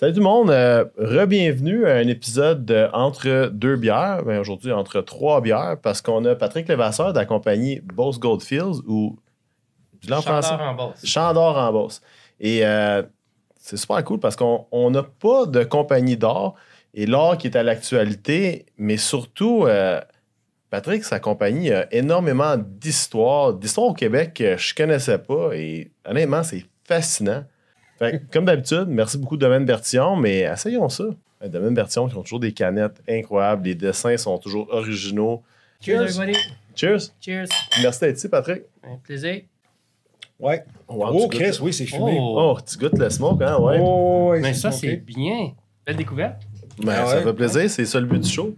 Salut tout le monde, euh, re-bienvenue à un épisode de Entre deux bières, ben, aujourd'hui entre trois bières, parce qu'on a Patrick Levasseur de la compagnie Boss Goldfields ou je en français? en Bosse. Chandor en. Et euh, c'est super cool parce qu'on n'a pas de compagnie d'or et l'or qui est à l'actualité, mais surtout, euh, Patrick, sa compagnie a énormément d'histoires, d'histoires au Québec que je connaissais pas et honnêtement, c'est fascinant comme d'habitude, merci beaucoup Domaine Bertillon, mais essayons ça. Domaine Bertillon qui ont toujours des canettes incroyables, les dessins sont toujours originaux. Cheers, everybody. Cheers. Cheers. Merci d'être ici, Patrick. Un plaisir. Ouais. oh, Chris, oui, c'est fumé. Oh. oh. tu goûtes le smoke, hein? Ouais. Oh, mais ça, c'est bien. Belle découverte. Ben, ah ça fait plaisir, c'est ça le but du show.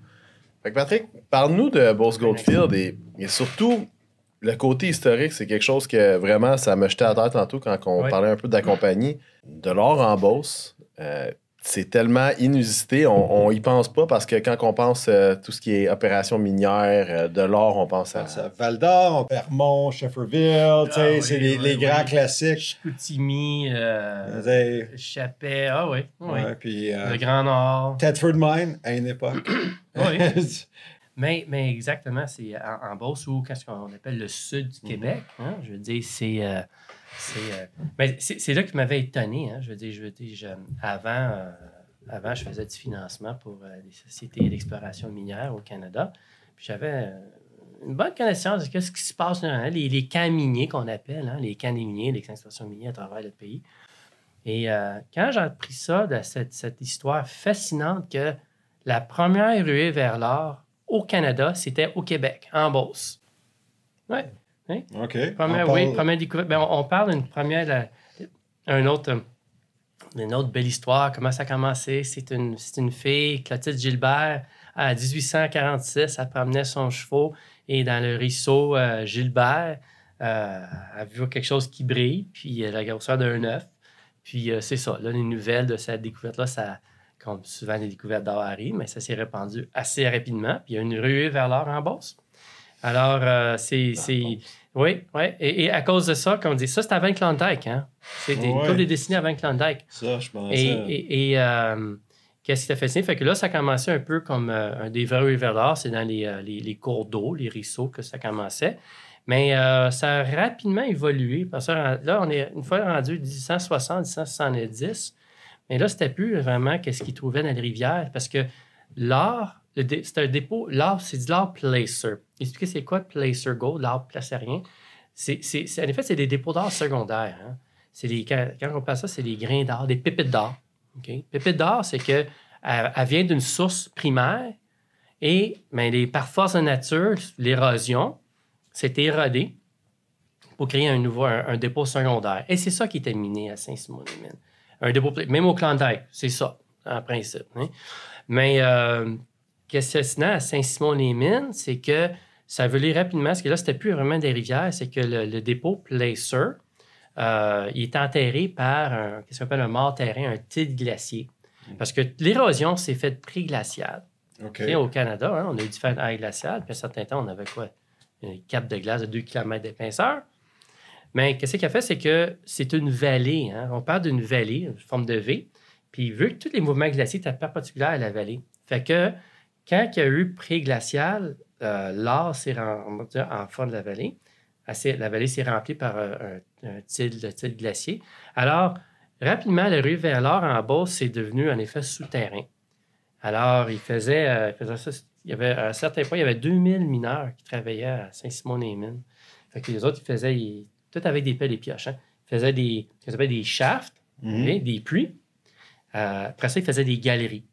Fait que Patrick, parle-nous de Boss Goldfield et surtout, le côté historique, c'est quelque chose que vraiment, ça m'a jeté à terre tantôt quand on parlait un peu de la compagnie. De l'or en bosse, euh, c'est tellement inusité, on, on y pense pas parce que quand on pense à euh, tout ce qui est opération minière, euh, de l'or, on pense à. Val d'Or, Vermont, Shefferville, ah c'est les, grands classiques. Chicoutimi, Chapet, ah oui. puis, le Grand Nord. Tedford Mine, à une époque. oui. Mais, mais exactement, c'est en, Beauce ou qu'est-ce qu'on appelle le sud du mhm. Québec. Hein? Je veux dire, c'est. Euh, euh, c'est là qui m'avait étonné. Hein? Je veux dire, je veux dire avant, euh, avant, je faisais du financement pour des sociétés d'exploration minière au Canada. Puis j'avais une bonne connaissance de ce qui se passe, hein? les, les, camps miniers qu'on appelle, hein? les camps des miniers, les explorations minières à travers le pays. Et quand j'ai appris ça, de cette, cette histoire fascinante que la première ruée vers l'or au Canada, c'était au Québec, en Beauce. Oui. Hein? OK. Oui, première découverte. Ben, on, parle d'une première, un autre, une autre belle histoire, comment ça a commencé? C'est une, une fille, Clotilde Gilbert, à 1846, elle promenait son chevaux et dans le ruisseau euh, Gilbert, euh, elle a vu quelque chose qui brille, puis la grosseur d'un œuf. Puis euh, c'est ça, là, les nouvelles de cette découverte-là, ça, comme souvent les découvertes d'or arrivent, mais ça s'est répandu assez rapidement. Puis il y a une ruée vers l'or en bourse. Alors, euh, c'est. Oui, oui. Et, à cause de ça, comme on dit, ça, c'est avant Klondike. Hein? C'est des ouais. des dessinées avant Klondike. Ça, je pense. Et, et euh, qu'est-ce qui t'a fasciné? Fait que là, ça a commencé un peu comme euh, un des vrais ruées vers l'or. C'est dans les, les, cours d'eau, les ruisseaux que ça commençait. Mais ça a rapidement évolué. Parce que là, on est une fois rendu 1860, 1870. Mais là, c'était plus vraiment qu'est-ce qu'ils trouvaient dans les rivières parce que l'art, c'est un dépôt, l'art, c'est de l'art placer. Expliquez c'est quoi placer gold, l'art placérien? C'est, en effet, c'est des dépôts d'art secondaires. Hein. C'est quand, on passe ça, c'est des grains d'art, des pépites d'art. Okay? Pépites d'or, c'est que elle, vient d'une source primaire et ben, par force de nature, l'érosion, s'est érodé pour créer un nouveau un, dépôt secondaire. Et c'est ça qui était miné à Saint-Simon-des-Mines un dépôt, même au Klondike, c'est ça, en principe. Hein. Mais euh, qu'est-ce que c'est à Saint-Simon-les-Mines, c'est que ça veut rapidement, parce que là, c'était plus vraiment des rivières, c'est que le, dépôt Placer, euh, il est enterré par un, qu'est-ce qu'on appelle un mort terrain, un titre glacier. Parce que l'érosion s'est faite pré-glaciale. Au Canada, hein, on a eu différentes aires glaciales, puis à un certain temps, on avait quoi? Une cape de glace de 2 km d'épaisseur. Mais qu'est-ce qu'il a fait, c'est que c'est une vallée. Hein. On parle d'une vallée, une forme de V. Puis vu que tous les mouvements glaciers étaient perpendiculaires à la vallée, fait que quand il y a eu pré-glacial, euh, s'est en, en fond de la vallée. la vallée s'est remplie par euh, un, un, glacier. Alors, rapidement, la rue vers l'or en bas, c'est devenu en effet souterrain. Alors, il faisait, euh, il ça. Il y avait, à un certain point, il y avait 2000 mineurs qui travaillaient à Saint-Simon-les-Mines. Fait que les autres, ils faisaient, tout avec des pelles et pioches. Hein. Il faisait des, des shafts, mhm. des puits. Euh, après ça, il faisait des galeries,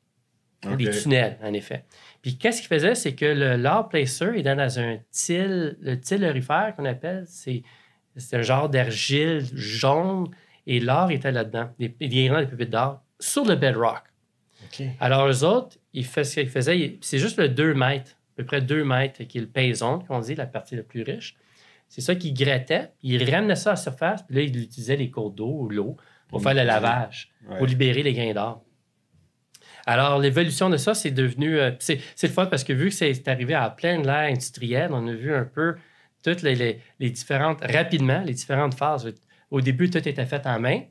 hein, des tunnels, en effet. Puis qu'est-ce qu'il faisait, c'est que le lard placer est dans un til, le til aurifère qu'on appelle, c'est, un genre d'argile jaune, et l'or était là-dedans, des, des grands des d'or, sur le bedrock. Alors, eux autres, ils faisaient, ils faisaient c'est juste le 2 mètres, à peu près 2 mètres, qui est le payson, qu'on dit, la partie la plus riche. C'est ça qu'il grattait, il ramenait ça à la surface, puis là, il utilisait les cours d'eau ou l'eau pour faire le lavage, pour libérer les grains d'or. Alors, l'évolution de ça, c'est devenu. Euh, c'est, le fun parce que vu que c'est arrivé à pleine l'ère industrielle, on a vu un peu toutes les, différentes, rapidement, les différentes phases. Au début, tout était fait en main,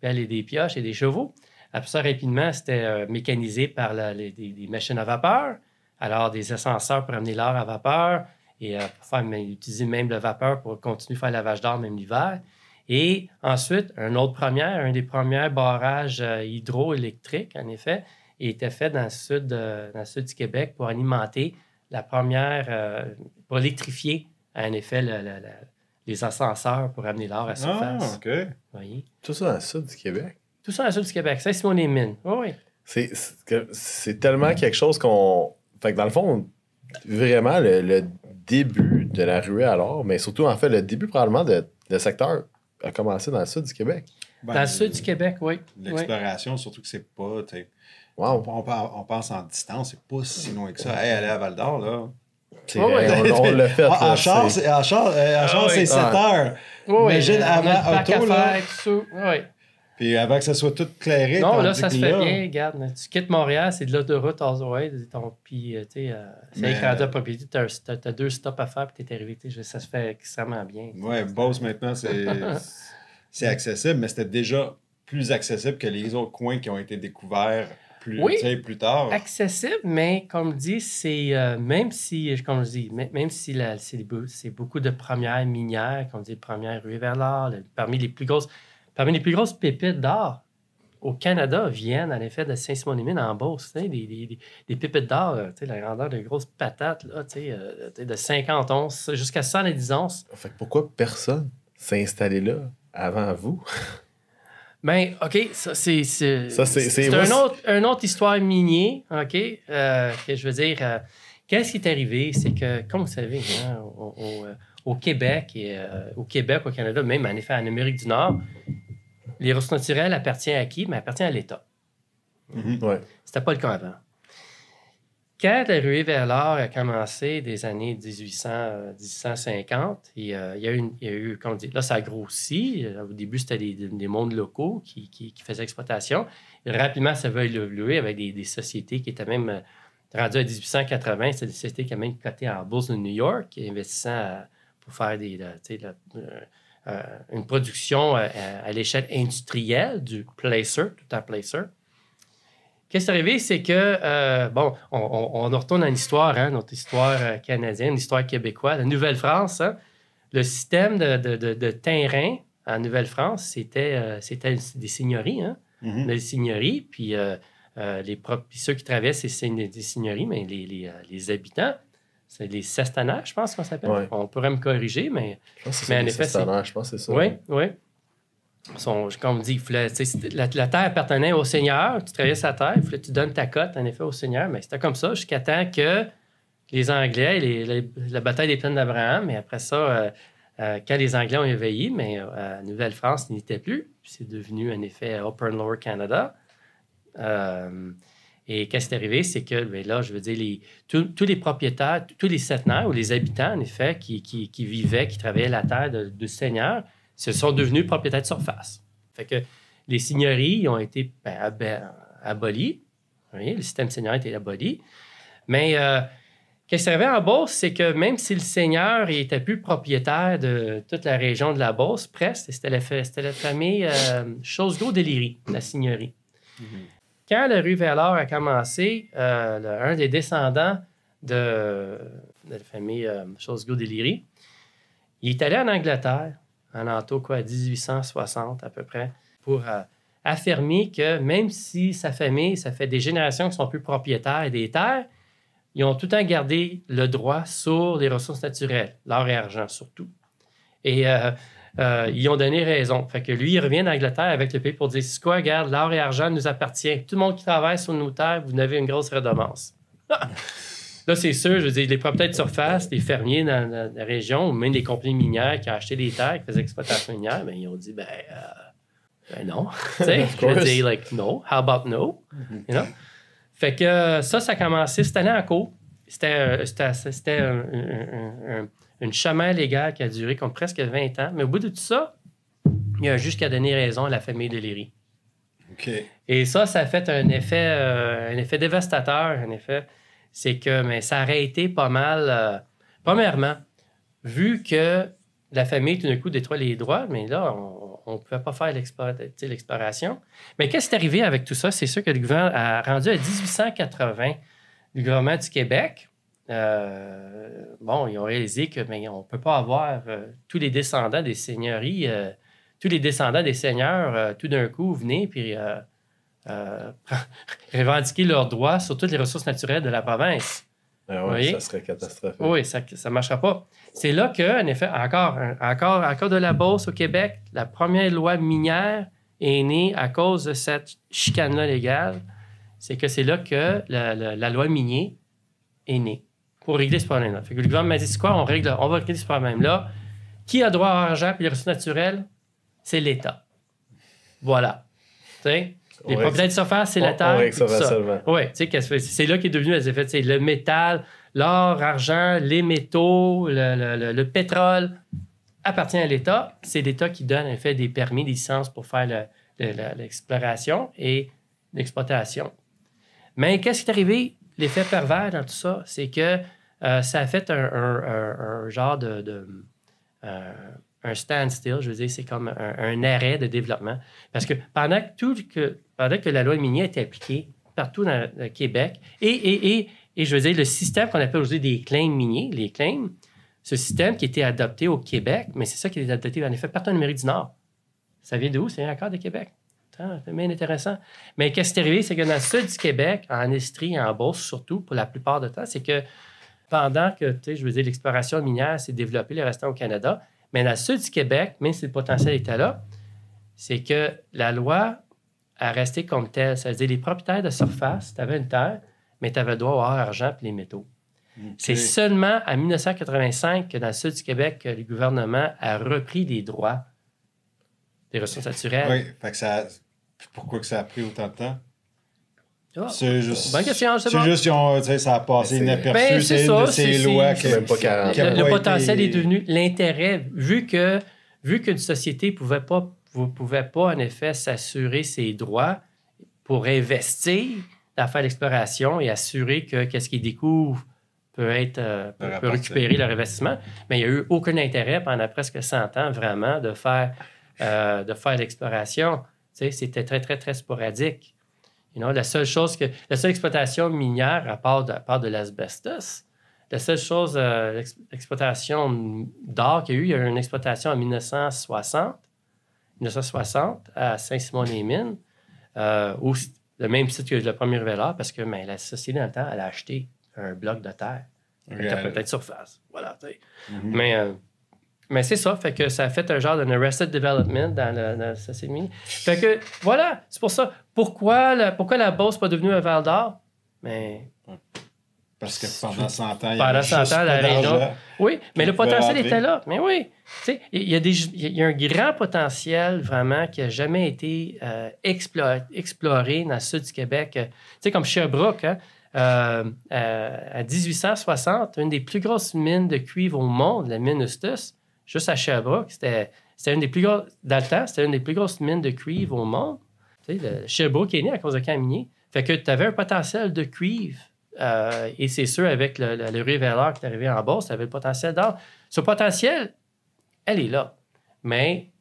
puis des pioches et des chevaux. Après ça, rapidement, c'était euh, mécanisé par la- les, des, des machines à vapeur. Alors, des ascenseurs pour amener l'air à vapeur et euh, pour faire, mais utiliser même le vapeur pour continuer à faire le lavage d'or même l'hiver. Et ensuite, un autre première, un des premiers barrages euh, hydroélectriques, en effet, était fait dans le sud, euh, dans le sud du Québec pour alimenter la première, euh, pour électrifier, en effet, le- le- le- les ascenseurs pour amener l'or à la Ah, surface. OK. Vous voyez? Tout ça dans le sud du Québec? Tout ça dans le sud du Québec. Ça, c'est les mines. Oui, oui. C'est- tellement quelque chose qu'on. Fait que dans le fond, vraiment, le, le début de la ruée alors, mais surtout, en fait, le début probablement de, le secteur a commencé dans le sud du Québec. Ben, Dans le sud du Québec, oui. oui. L'exploration, surtout que c'est pas. Wow. On, on- on pense en distance, c'est pas si loin que ça. Hey, aller à Val d'Or, là. Ouais, ouais. on on l'a fait. En, char, c'est- c'est- en char, euh, en Ah 7 heures. Oui, oui. Imagine avant auto, là. Oui. Puis avant que ça soit tout clairé. Non, là, ça se fait là- bien. Regarde, tu quittes Montréal, c'est de l'autoroute all the way. ton- Puis, euh, tu sais, euh, c'est à propriété, tu as, deux stops à faire, puis tu es arrivé. Ça se fait extrêmement bien. Ouais, Beauce maintenant, c'est c'est accessible, mais c'était déjà plus accessible que les autres coins qui ont été découverts plus, Oui. plus tard. accessible, mais comme je dis, c'est euh, même si, comme je dis, même si c'est beau- c'est beaucoup de premières minières, comme on dit, premières ruées vers l'or, parmi les plus grosses, parmi les plus grosses pépites d'or au Canada viennent en effet de Saint-Simon-des-Mines en Beauce, des, des- des- des pépites d'or, euh, la grandeur de grosses patates, là, euh, de 50 onces jusqu'à 110 onces. Fait que pourquoi personne s'est installé là avant vous? Ben, OK, ça, c'est. C'est un autre, une autre histoire minier, OK? euh, que je veux dire, euh, qu'est-ce qui est arrivé? C'est que, comme vous savez, hein, au, au, au Québec, et, euh, au Québec, au Canada, même en effet en Amérique du Nord, les ressources naturelles appartiennent à qui? Mais appartiennent à l'État. Mhm. Ouais. C'était pas le cas avant. Quand la ruée vers l'or a commencé des années 1800, euh, 1850, et, euh, il, y a eu, une- il y a eu, comme on dit, là, ça a grossi. Euh, Au début, c'était des, des- des mondes locaux qui, qui- qui faisaient exploitation. Et rapidement, ça va évoluer avec des, des sociétés qui étaient même euh, rendues à 1880. C'était des sociétés qui avaient même coté en bourse de New York, investissant à- pour faire des, là, tu sais, là, euh, une production euh, à, à l'échelle industrielle du placer, tout en placer. Qu'est-ce qui est arrivé, c'est que, euh, bon, on, on- on retourne à une histoire, hein, notre histoire canadienne, une histoire québécoise, la Nouvelle-France. hein. le système de, de, de- de terrain en Nouvelle-France, c'était euh, c'était des seigneuries, hein, des seigneuries, puis les ceux qui traversent ces seign- des seigneuries, mais les, les, les habitants, c'est les sestanaires, je pense qu'on s'appelle. Ouais. On pourrait me corriger, mais Je pense que Mais c'est en effet, c'est- je pense que c'est ça. oui, oui. Son- comme on dit, fallait- la, la terre appartenait au Seigneur, tu traversais la terre, fallait tu donnes ta cote, en effet, au Seigneur. Mais c'était comme ça jusqu'à temps que les Anglais, les- les- la bataille des plaines d'Abraham, mais après ça, euh, euh, quand les Anglais ont éveillé, mais euh, Nouvelle-France n'y était plus, c'est devenu, en effet, Upper and Lower Canada. Et qu'est-ce qui est arrivé, c'est que ben là, je veux dire, tous, les propriétaires, tous les septenaires ou les habitants, en effet, qui, vivaient, qui travaillaient la terre de Seigneur, se sont devenus propriétaires de surface. Fait que les seigneuries ont été ben, ab- abolies. Voyez, le système seigneurial a été aboli. Mais euh, qu'est-ce qui arrivait en Beauce, c'est que même si le seigneur était plus propriétaire de toute la région de la Beauce, presque, c'était la, famille euh, Chosego-Déliry, la seigneurie. Quand la rue Vallard a commencé, euh, un des descendants de, la famille euh, Chosego-Déliry, il est allé en Angleterre, en quoi, 1860 à peu près, pour euh, affirmer que même si sa famille, ça fait des générations qui sont plus propriétaires des terres, ils ont tout le temps gardé le droit sur les ressources naturelles, l'or et argent surtout. Et euh, ils ont donné raison. Fait que lui, il revient d'Angleterre avec le pays pour dire c'est quoi, regarde, l'or et argent nous appartient. Tout le monde qui travaille sur nos terres, vous avez une grosse redevance. Là, c'est sûr, je veux dire, les propriétaires de surface, les fermiers dans, dans la région, ou même les compagnies minières qui ont acheté des terres, qui faisaient exploitation minière, ben, ils ont dit, ben, euh, ben non. Tu sais, je veux dire, like, no. How about no? You know? Fait que euh, ça, ça a commencé cette année en cours. C'était c'était- c'était un- un- un- une chemin légale qui a duré comme presque 20 ans. Mais au bout de tout ça, il y a un juge qui a donné raison à la famille de Léry. OK. Et ça, ça a fait un effet, euh, un effet dévastateur, en effet. C'est que mais ça aurait été pas mal. euh, premièrement, vu que la famille, tout d'un coup, détruit les droits, mais là, on, ne pouvait pas faire l'exploration. Mais qu'est-ce qui est arrivé avec tout ça? C'est sûr que le gouvernement a rendu à 1880, le gouvernement du Québec, euh, bon, ils ont réalisé que mais on ne peut pas avoir euh, tous les descendants des seigneuries, euh, tous les descendants des seigneurs, tout d'un coup, venir puis revendiquer leurs droits sur toutes les ressources naturelles de la province. Ah voyez? ça serait catastrophique. Oui, ça ne marchera pas. C'est là que, en effet, encore, encore, encore de la Beauce au Québec, la première loi minière est née à cause de cette chicane-là légale. C'est que c'est là que la, la- la loi minier est née pour régler ce problème-là. Fait que le gouvernement m'a dit, c'est quoi, on, règle, on va régler ce problème-là. Qui a droit à l'argent et les ressources naturelles? C'est l'État. Voilà. Tu sais, les propriétaires de surface, c'est la terre. Oui, tu sais, c'est? Là qu'est devenu les effets. C'est le métal, l'or, l'argent, les métaux, le, le- le- le pétrole appartient à l'État. C'est l'État qui donne en effet des permis, des licences pour faire le- le- le- l'exploration et l'exploitation. Mais qu'est-ce qui est arrivé? L'effet pervers dans tout ça, c'est que euh, ça a fait un, genre de, euh, un standstill, je veux dire, c'est comme un, arrêt de développement. Parce que pendant que, pendant que la loi minière était appliquée partout dans le Québec, et, et, et, et je veux dire, le système qu'on appelle aujourd'hui des claims miniers, les claims, ce système qui était adopté au Québec, mais c'est ça qui est adopté en effet partout en Amérique du Nord. Ça vient d'où? C'est encore de Québec. C'est bien intéressant. Mais qu'est-ce qui est arrivé, c'est que dans le sud du Québec, en Estrie en Beauce surtout, pour la plupart du temps, c'est que pendant que, tu sais, je veux dire, l'exploration minière s'est développée, le restant au Canada, mais dans le sud du Québec, même si le potentiel était là, c'est que la loi a resté comme telle. Ça veut dire les propriétaires de surface, tu avais une terre, mais tu avais le droit à avoir l'argent et les métaux. C'est seulement en 1985 que dans le sud du Québec, le gouvernement a repris les droits des ressources naturelles. Oui, fait que ça. puis Pourquoi que ça a pris autant de temps? Ah, C'est juste. bonne question, C'est pas. juste qu'ils ont- tu sais, ça a passé c'est- inaperçu. Ben, c'est ça, c'est- lois c'est- que- même pas 40. qui a le, le potentiel été- est devenu l'intérêt, vu que vu qu'une société ne pouvait pas, vous pouvait pas, en effet, s'assurer ses droits pour investir dans faire l'exploration et assurer que qu'est-ce qu'il découvre peut être euh, peut, récupérer leur investissement. Mais il n'y a eu aucun intérêt pendant presque 100 ans vraiment de faire, euh, de faire l'exploration. Tu sais, c'était très, très, très sporadique. You know, la seule chose que la seule exploitation minière, à part de, à part de l'asbestos, la seule chose, euh, l'ex- l'exploitation d'or qu'il y a eu, il y a eu une exploitation en 1960, 1960 à Saint-Simon-les-Mines, euh, où le même site que le premier révélateur, parce que ben, la société, dans le temps, elle a acheté un bloc de terre. Avec Regarde. peut-être surface. Voilà. Mhm. Mais, euh, mais c'est ça, fait que ça a fait un genre d'un arrested development dans la, dans minière. Fait que, voilà, c'est pour ça. Pourquoi la, pourquoi la Beauce n'est pas devenue un Val d'Or? Mais Parce que pendant 100 ans, il y Pendant avait 100 juste ans, pas la région- d'argent. Oui, mais le potentiel était là. Mais oui, il y, a des- il y a un grand potentiel vraiment qui n'a jamais été euh, explo- exploré dans le sud du Québec. Tu sais, comme Sherbrooke, hein, euh, euh, à 1860, une des plus grosses mines de cuivre au monde, la mine Eustis, juste à Sherbrooke, c'était une des plus grosses, dans le temps, c'était une des plus grosses mines de cuivre au monde. Tu sais, Sherbrooke est né à cause de camp. Fait que tu avais un potentiel de cuivre. euh, et c'est sûr, avec le, le, le qui est arrivé en bas, tu avais le potentiel d'or. Ce potentiel, elle est là. Mais,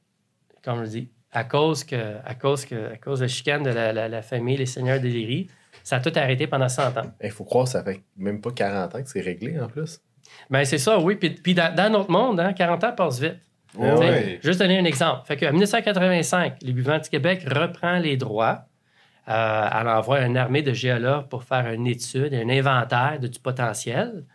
comme je dis, à cause, que, à cause, que, à cause de la chicane de la, famille, les seigneurs de Léry, ça a tout arrêté pendant 100 ans. Il faut croire que ça fait même pas 40 ans que c'est réglé en plus. Ben, c'est ça, oui. Puis, puis dans, dans notre monde, hein, 40 ans passent vite. Ouais. Juste donner un exemple. Fait que, en 1985, le gouvernement du Québec reprend les droits. Euh, elle envoie une armée de géologues pour faire une étude, un inventaire de, du potentiel.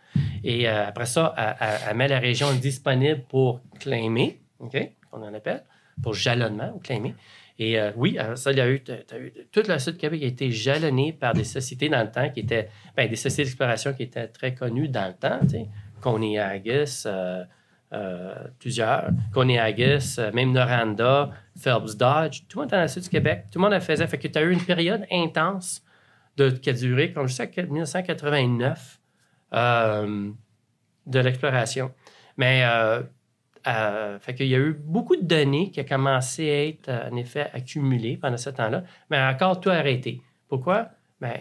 Et euh, après ça, elle, elle- elle met la région disponible pour claimer, OK, qu'on en appelle, pour jalonnement ou claimer. Et euh, oui, euh, ça, il y a eu, eu- toute la Sud Québec a été jalonnée par des sociétés dans le temps qui étaient, ben, des sociétés d'exploration qui étaient très connues dans le temps, tu sais, Coney-Haggis, euh, euh, plusieurs, Coney-Haggis, euh, même Noranda, Phelps Dodge, tout le monde dans le sud du Québec, tout le monde en faisait. Fait que tu as eu une période intense qui a duré, comme jusqu'à 1989, euh, de l'exploration. Mais euh, euh, fait qu'il y a eu beaucoup de données qui ont commencé à être, euh, en effet, accumulées pendant ce temps-là, mais encore tout arrêté. Pourquoi? Ben,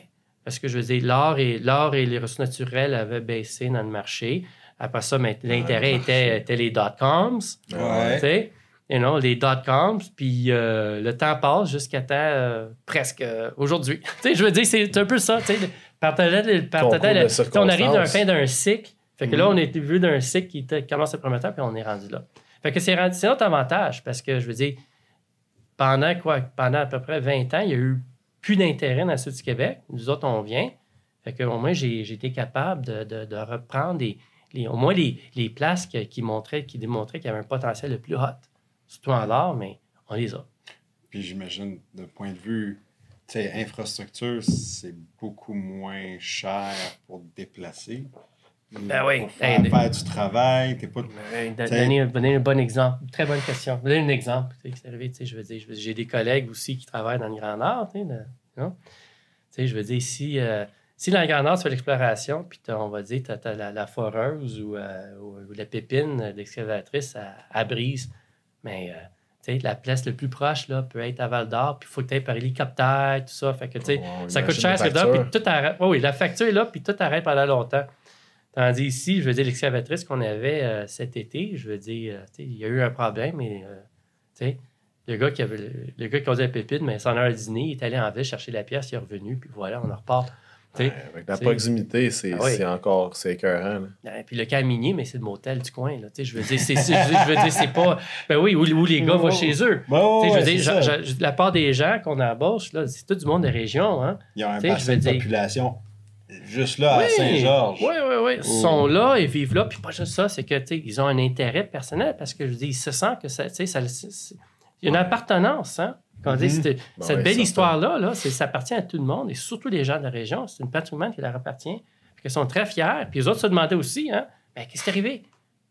parce que je veux dire, l'or et, l'or et les ressources naturelles avaient baissé dans le marché. Après ça, ben, l'intérêt était, était les dot-coms. Ouais. tu sais. you know, les dot-coms, puis euh, le temps passe jusqu'à temps euh, presque euh, aujourd'hui. tu sais, je veux dire, c'est un peu ça. Tu sais, partager- partager- Concours de tu sais, on arrive d'un circonstances. fin d'un cycle. Fait que là, Mhm. on est vu d'un cycle qui était- commence à prometteur, puis on est rendu là. Fait que c'est rendu- c'est notre avantage, parce que je veux dire, pendant quoi? Pendant à peu près 20 ans, il y a eu plus d'intérêt dans le sud du Québec. Nous autres, on vient. Fait que au moins, j'ai été capable de, reprendre au moins les, les places qui, montraient, qui démontraient qu'il y avait un potentiel le plus hot. Surtout en l'art, mais on les a. Puis j'imagine, de point de vue, infrastructure, c'est beaucoup moins cher pour déplacer. Ben oui. Pour faire, Hey, faire du travail, t'es pas... T'sais- Donner, donner un bon exemple. Très bonne question. Donner un exemple. c'est arrivé, je veux dire, j'ai des collègues aussi qui travaillent dans le Grand Nord. tu sais, je veux dire, si, euh, si dans le Grand Nord, tu fais l'exploration, puis on va dire, tu as, la, la foreuse ou, euh, ou- la pépine, l'excavatrice à, brise, mais euh, la place le plus proche là, peut être à Val d'Or, puis il faut que tu ailles par hélicoptère, tout ça. Fait que, tu sais, On ça coûte cher, factures. puis tout arrête. Oui, la facture est là, puis tout arrête pendant longtemps. Tandis ici, je veux dire, l'excavatrice qu'on avait euh, cet été, je veux dire, euh, il y a eu un problème, mais euh, le gars qui avait le gars qui causait la pépite, mais sans heure à dîner, il est allé en ville chercher la pièce, il est revenu, puis voilà, on en repart. Ouais, avec la proximité, c'est Ah encore c'est écœurant. là. euh, Puis le cas minier, mais c'est le motel du coin. Là, je veux dire, c'est, c'est- je veux dire, c'est pas. Ben oui, où, où les gars vont chez eux. Je veux dire, la part des gens qu'on embauche, c'est tout du monde des régions. Hein? Il y a un bassin de dire- population juste là, à Saint-Georges. Oui, oui, oui. Ils Oh. sont là, ils vivent là. Puis pas juste ça, c'est que, tu sais, ils ont un intérêt personnel parce que, je dire, ils se sentent que ça, tu sais, ça, c'est- c'est- il y a une Ouais. appartenance, hein. Quand on dit, Mhm. cette, Ben ouais, belle histoire-là, là, c'est- ça appartient à tout le monde et surtout les gens de la région. C'est une patrimoine qui leur appartient. Puis ils sont très fiers. Puis les autres se demandaient aussi, hein, ben, qu'est-ce qui est arrivé?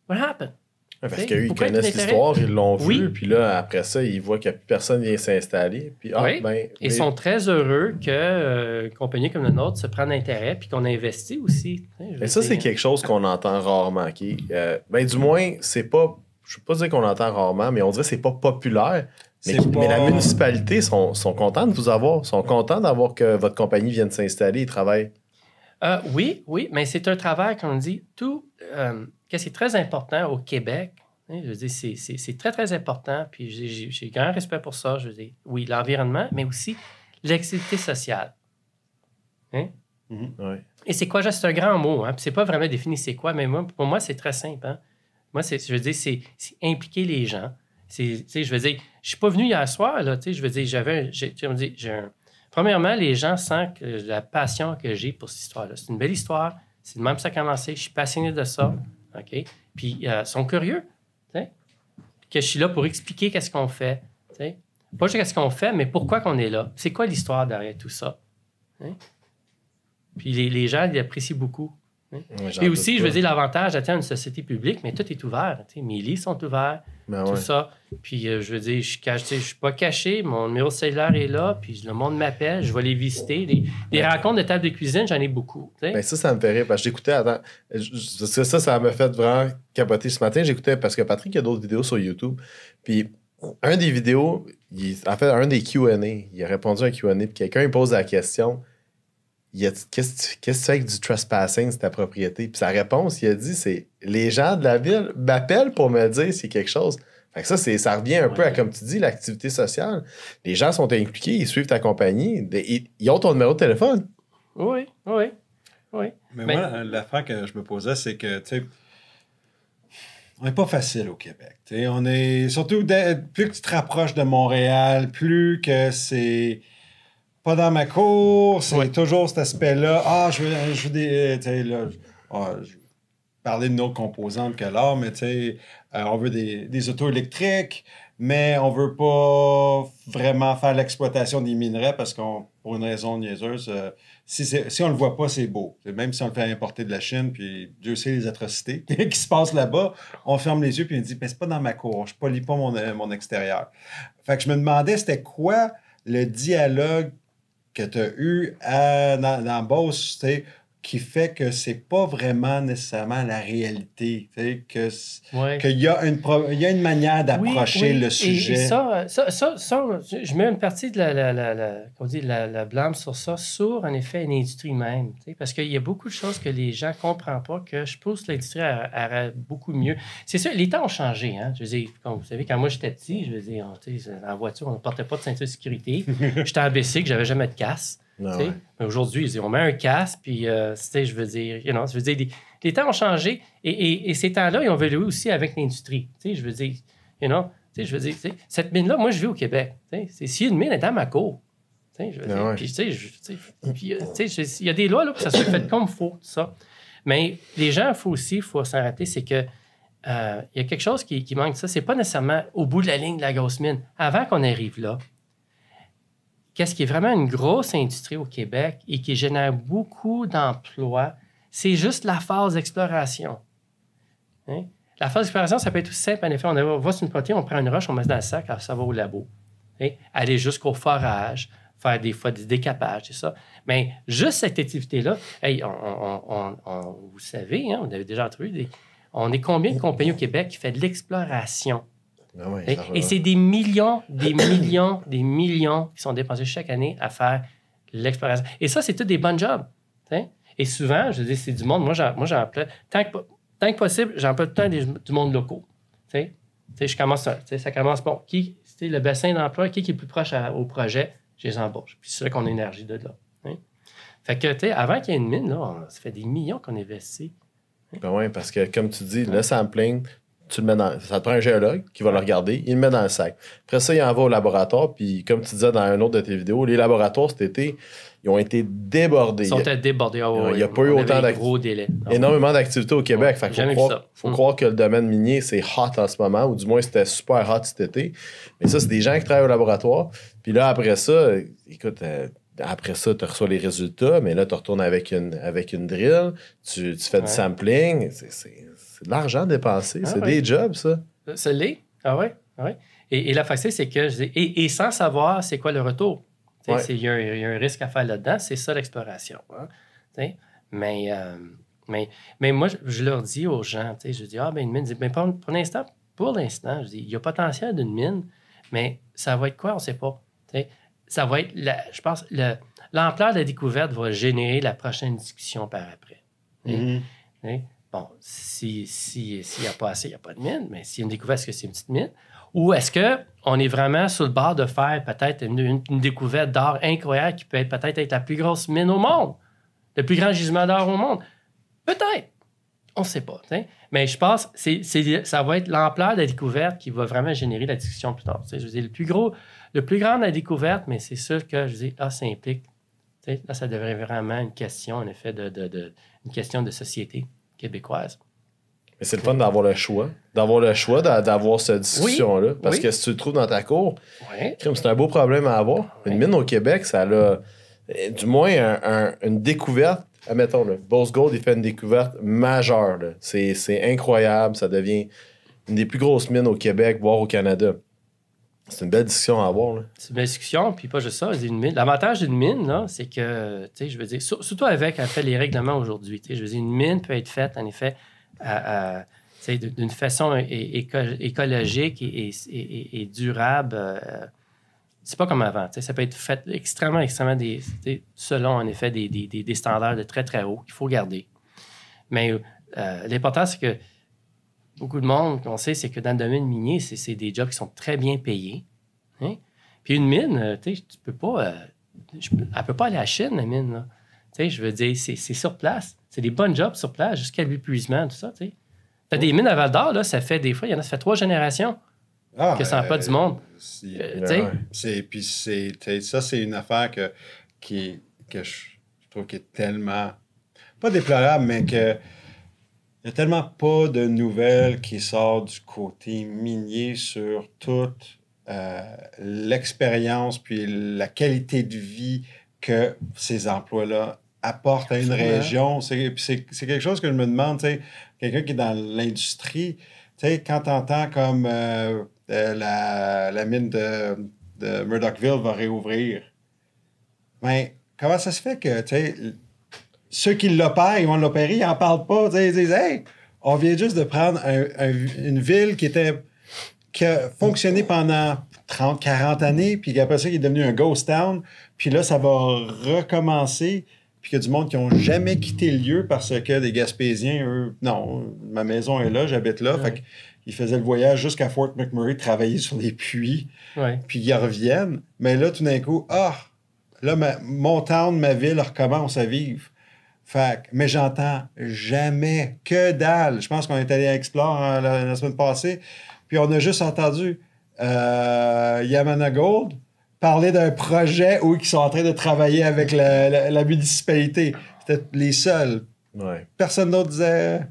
What happened? Parce ils pourquoi connaissent l'histoire, ils l'ont Oui. vu, puis là, après ça, ils voient que plus personne vient s'installer. Puis, ah, Oui. ben, mais- sont très heureux que euh, compagnie comme la nôtre se prenne intérêt puis qu'on investit aussi. Mais ça, c'est quelque chose qu'on entend rarement. qui euh, ben, du moins, c'est pas. Je ne veux pas dire qu'on entend rarement, mais on dirait que c'est pas populaire. Mais, la municipalité sont, sont contents de vous avoir. sont contents d'avoir que votre compagnie vienne s'installer et travaille. Euh, oui, oui, mais c'est un travail, comme on dit, tout. euh, que c'est très important au Québec. hein, je veux dire, c'est- c'est c'est très, très important. Puis j'ai- grand respect pour ça. Je veux dire, oui, l'environnement, mais aussi l'activité sociale. Mhm. Ouais. Et c'est quoi, juste un grand mot, hein? puis c'est pas vraiment défini c'est quoi, mais moi, pour moi, c'est très simple. hein. Moi, c'est, je veux dire, c'est, c'est impliquer les gens. C'est, je veux dire, je suis pas venu hier soir, là, tu sais, je veux dire, j'avais, un- j'ai un- Premièrement, les gens sentent la passion que j'ai pour cette histoire-là. C'est une belle histoire, c'est de même que ça a commencé, je suis passionné de ça, OK? Puis, euh, ils sont curieux, tu sais, que je suis là pour expliquer qu'est-ce qu'on fait. Pas juste qu'est-ce qu'on fait, mais pourquoi qu'on est là? C'est quoi l'histoire derrière tout ça? hein? Puis les, les gens, ils apprécient beaucoup. Et aussi, je veux dire, l'avantage d'atteindre une société publique, mais tout est ouvert. tu sais, Mes livres sont ouverts, Ben tout ouais. ça. Puis, euh, je veux dire, je je suis pas caché, mon numéro cellulaire est là, puis le monde m'appelle, je vais les visiter. Des, des rencontres de table de cuisine, j'en ai beaucoup. Ben ça, ça me fait rire parce que j'écoutais, attends, je- ça, ça m'a fait vraiment capoter ce matin. J'écoutais parce que Patrick a d'autres vidéos sur YouTube. Puis, un des vidéos, il, en fait, un des QA, il a répondu à un QA, puis quelqu'un pose la question Qu'est-ce que tu- qu'est-ce que tu fais avec du trespassing, c'est ta propriété? Puis sa réponse, il a dit c'est les gens de la ville m'appellent pour me dire a quelque chose. Fait que ça, c'est, ça revient un peu à, comme tu dis, l'activité sociale. Les gens sont impliqués, ils suivent ta compagnie, ils, ils ont ton numéro de téléphone. Oui, oui, oui. Mais, Mais- moi, l'affaire que je me posais, c'est que, tu sais, on n'est pas facile au Québec. on est, surtout, dès- plus que tu te rapproches de Montréal, plus que c'est pas dans ma cour, c'est Ouais. toujours cet aspect-là. Ah, je veux, je veux des. sais, là, je- ah, je parler de nos composantes que l'or, mais tu sais, euh, on veut des, des autos électriques, mais on veut pas vraiment faire l'exploitation des minerais parce qu'on, pour une raison niaiseuse, euh, si, c'est- si on le voit pas, c'est beau. Même si on le fait importer de la Chine, puis Dieu sait les atrocités qui se passent là-bas, on ferme les yeux puis on dit, mais c'est pas dans ma cour, je polis pas mon, euh, mon extérieur. Fait que je me demandais, c'était quoi le dialogue que tu eu à- dans, dans sais, qui fait que c'est pas vraiment nécessairement la réalité. Que, Ouais. qu'il y, a une il y a une manière d'approcher Oui, oui. le Et- sujet. Et, ça, ça, ça, ça, je mets une partie de la, la, la, la- dit, la, la blâme sur ça, sur en effet une industrie même. Parce qu'il y a beaucoup de choses que les gens ne comprennent pas, que je que l'industrie aurait beaucoup mieux. C'est sûr, les temps ont changé. Hein? Je veux dire, comme vous savez, quand moi j'étais petit, je veux dire, en voiture, on ne portait pas de ceinture de sécurité. J'étais en bicycle, j'avais jamais de casse. Ah ouais. Mais Aujourd'hui, ils disent, on met un casque, puis, euh, je veux dire, you know, je veux dire, les, les temps ont changé et, et- et ces temps-là, ils ont évolué aussi avec l'industrie. Je veux dire, you know, je veux dire, cette mine-là, moi, je vis au Québec. Si une mine est dans ma cour, je veux dire, puis, il y a des lois, là, pour que ça soit fait comme il faut, tout ça. Mais les gens, il faut aussi, faut s'en rappeler, c'est que euh, il y a quelque chose qui, qui manque de ça. C'est pas nécessairement au bout de la ligne de la grosse mine. Avant qu'on arrive là, qu'est-ce qui est vraiment une grosse industrie au Québec et qui génère beaucoup d'emplois, c'est juste la phase d'exploration. Hein? La phase d'exploration, ça peut être tout simple. En effet, on va sur une protéine, on prend une roche, on met ça dans le sac, alors ça va au labo. Hein? Aller jusqu'au forage, faire des fois des décapages, c'est ça. Mais juste cette activité-là, on, vous savez, hein, on avait déjà entendu, on est combien de compagnies au Québec qui fait de l'exploration? Ah ouais, Et, c'est des millions, des millions, des millions qui sont dépensés chaque année à faire l'exploration. Et ça, c'est tout des bons jobs. t'sais. Et souvent, je dis, c'est du monde. Moi, j'en, moi, j'emploie, tant que, tant que possible, j'emploie tout le temps des- du monde locaux. t'sais. T'sais, je commence, ça, ça commence, bon, qui, le bassin d'emploi, qui, qui est le plus proche à- au projet, je les embauche. Puis c'est là qu'on a énergie de là. Fait que, tu avant qu'il y ait une mine, là, on- ça fait des millions qu'on investit. Ben ouais, parce que comme tu dis, le sampling, tu le mets dans. Ça te prend un géologue qui va le regarder, il le met dans le sac. Après ça, il en va au laboratoire, puis comme tu disais dans un autre de tes vidéos, les laboratoires cet été, ils ont été débordés. Ils sont Il déborder. Ah Il y a pas eu autant avait d'acti- gros délais. Ah énormément d'activités au Québec. Ouais, jamais faut, croire, Mm. croire que le domaine minier, c'est hot en ce moment, ou du moins c'était super hot cet été. Mais ça, c'est des gens qui travaillent au laboratoire. Puis là, après ça, écoute, euh, après ça, tu reçois les résultats, mais là, tu retournes avec une, avec une drill, tu, tu fais Ouais. du sampling. C'est, c'est- de l'argent dépensé. Ah c'est ouais. des jobs, ça. Ça l'est. Ah ouais? Ah ouais. Et, et la facile, c'est que, je dis- et, et sans savoir c'est quoi le retour. Ouais. Il y, a un- il y a un risque à faire là-dedans, c'est ça l'exploration. hein. Mais, euh, mais, mais moi, je, je leur dis aux gens, je dis, ah, ben une mine, Je dis, mais pour, pour l'instant, pour l'instant, je dis, il y a potentiel d'une mine, mais ça va être quoi, on ne sait pas. Ça va être, la- je pense, le- l'ampleur de la découverte va générer la prochaine discussion par après. Mhm. Hein? Bon, si- si- s'il n'y a pas assez, il n'y a pas de mine, mais s'il y a une découverte, est-ce que c'est une petite mine? Ou est-ce qu'on est vraiment sur le bord de faire peut-être une, découverte d'or incroyable qui peut être peut-être être la plus grosse mine au monde, le plus grand gisement d'or au monde? Peut-être. On ne sait pas. Mais je pense que ça va être l'ampleur de la découverte qui va vraiment générer la discussion plus tard. Je veux dire, le plus gros, le plus grand de la découverte, mais c'est sûr que là, ça implique. Là, ça devrait vraiment une question, en effet, une question de société québécoise. Mais c'est le fun d'avoir le choix. D'avoir le choix d'a- d'avoir cette discussion-là. Parce Oui. que si tu le trouves dans ta cour, c'est un beau problème à avoir. Une mine au Québec, ça a euh, du moins un- un- une découverte. Admettons, le Boss Gold, il fait une découverte majeure. c'est incroyable. Ça devient une des plus grosses mines au Québec, voire au Canada. C'est une belle discussion à avoir. C'est une belle discussion, puis pas juste ça. L'avantage d'une mine, c'est que, tu sais, je veux dire, sur- surtout avec en les règlements aujourd'hui, tu sais, je veux dire, une mine peut être faite, en effet, à- à, d'une façon écologique et, durable. euh, c'est pas comme avant. Ça peut être fait extrêmement, extrêmement des, selon, en effet, des, des- des- des standards de très, très haut qu'il faut garder. Mais euh, l'important, c'est que beaucoup de monde, on sait, c'est que dans le domaine minier, c'est c'est des jobs qui sont très bien payés. hein. Puis une mine, euh, tu sais, tu peux pas. euh, je elle peut pas aller à la Chine, la mine. là. Tu sais, je veux dire, c'est c'est sur place. C'est des bons jobs sur place jusqu'à l'épuisement, tout ça. tu sais. T'as des mines à Val d'Or, là, ça fait des fois, il y en a, ça fait trois générations Ah, que ça n'a pas du monde. c'est- Euh, tu sais, Ouais. C'est, puis ça, c'est une affaire que, qui, que je, je trouve qui est tellement, pas déplorable, mais que il n'y a tellement pas de nouvelles qui sortent du côté minier sur toute euh, l'expérience puis la qualité de vie que ces emplois-là apportent à une Absolument. région. C'est, puis c'est, c'est quelque chose que je me demande, tu sais, quelqu'un qui est dans l'industrie, quand tu entends comme euh, euh, la, la mine de, de Murdochville va réouvrir, mais comment ça se fait que, tu sais, ceux qui l'opèrent, ils vont l'opérer, ils n'en parlent pas. Ils disent, hey, on vient juste de prendre une ville qui était qui a fonctionné pendant 30, 40 années, puis après ça, qui est devenu un ghost town. Puis là, ça va recommencer. Puis qu'il y a du monde qui n'ont jamais quitté le lieu parce que des Gaspésiens, eux, non, ma maison est là, j'habite là. Fait qu'ils faisaient le voyage jusqu'à Fort McMurray, travailler sur des puits. Puis ils reviennent. Mais là, tout d'un coup, ah, là, mon town, ma ville recommence à vivre. Fait mais j'entends jamais que dalle. Je pense qu'on est allé à Explore hein, la, semaine passée, puis on a juste entendu euh, Yamana Gold parler d'un projet où ils sont en train de travailler avec la, municipalité. C'était les seuls. Personne d'autre disait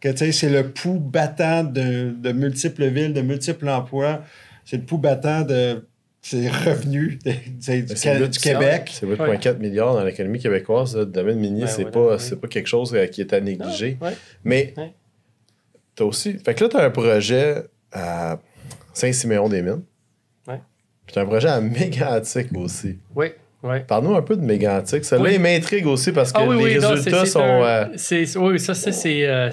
que c'est le pouls battant de, de multiples villes, de multiples emplois. C'est le pouls battant de c'est revenu du, Québec. C'est 8,4 milliards dans l'économie québécoise. Le domaine minier, c'est pas, pas quelque chose euh, qui est à négliger. Mais tu as aussi. Fait que là, tu as un projet à Saint-Siméon-des-Mines. Puis tu as un projet à Mégantic aussi. Oui. Oui. Parle-nous un peu de Mégantic. Ça, là, il m'intrigue aussi parce que ah les résultats sont. Euh, oui, ça, c'est euh,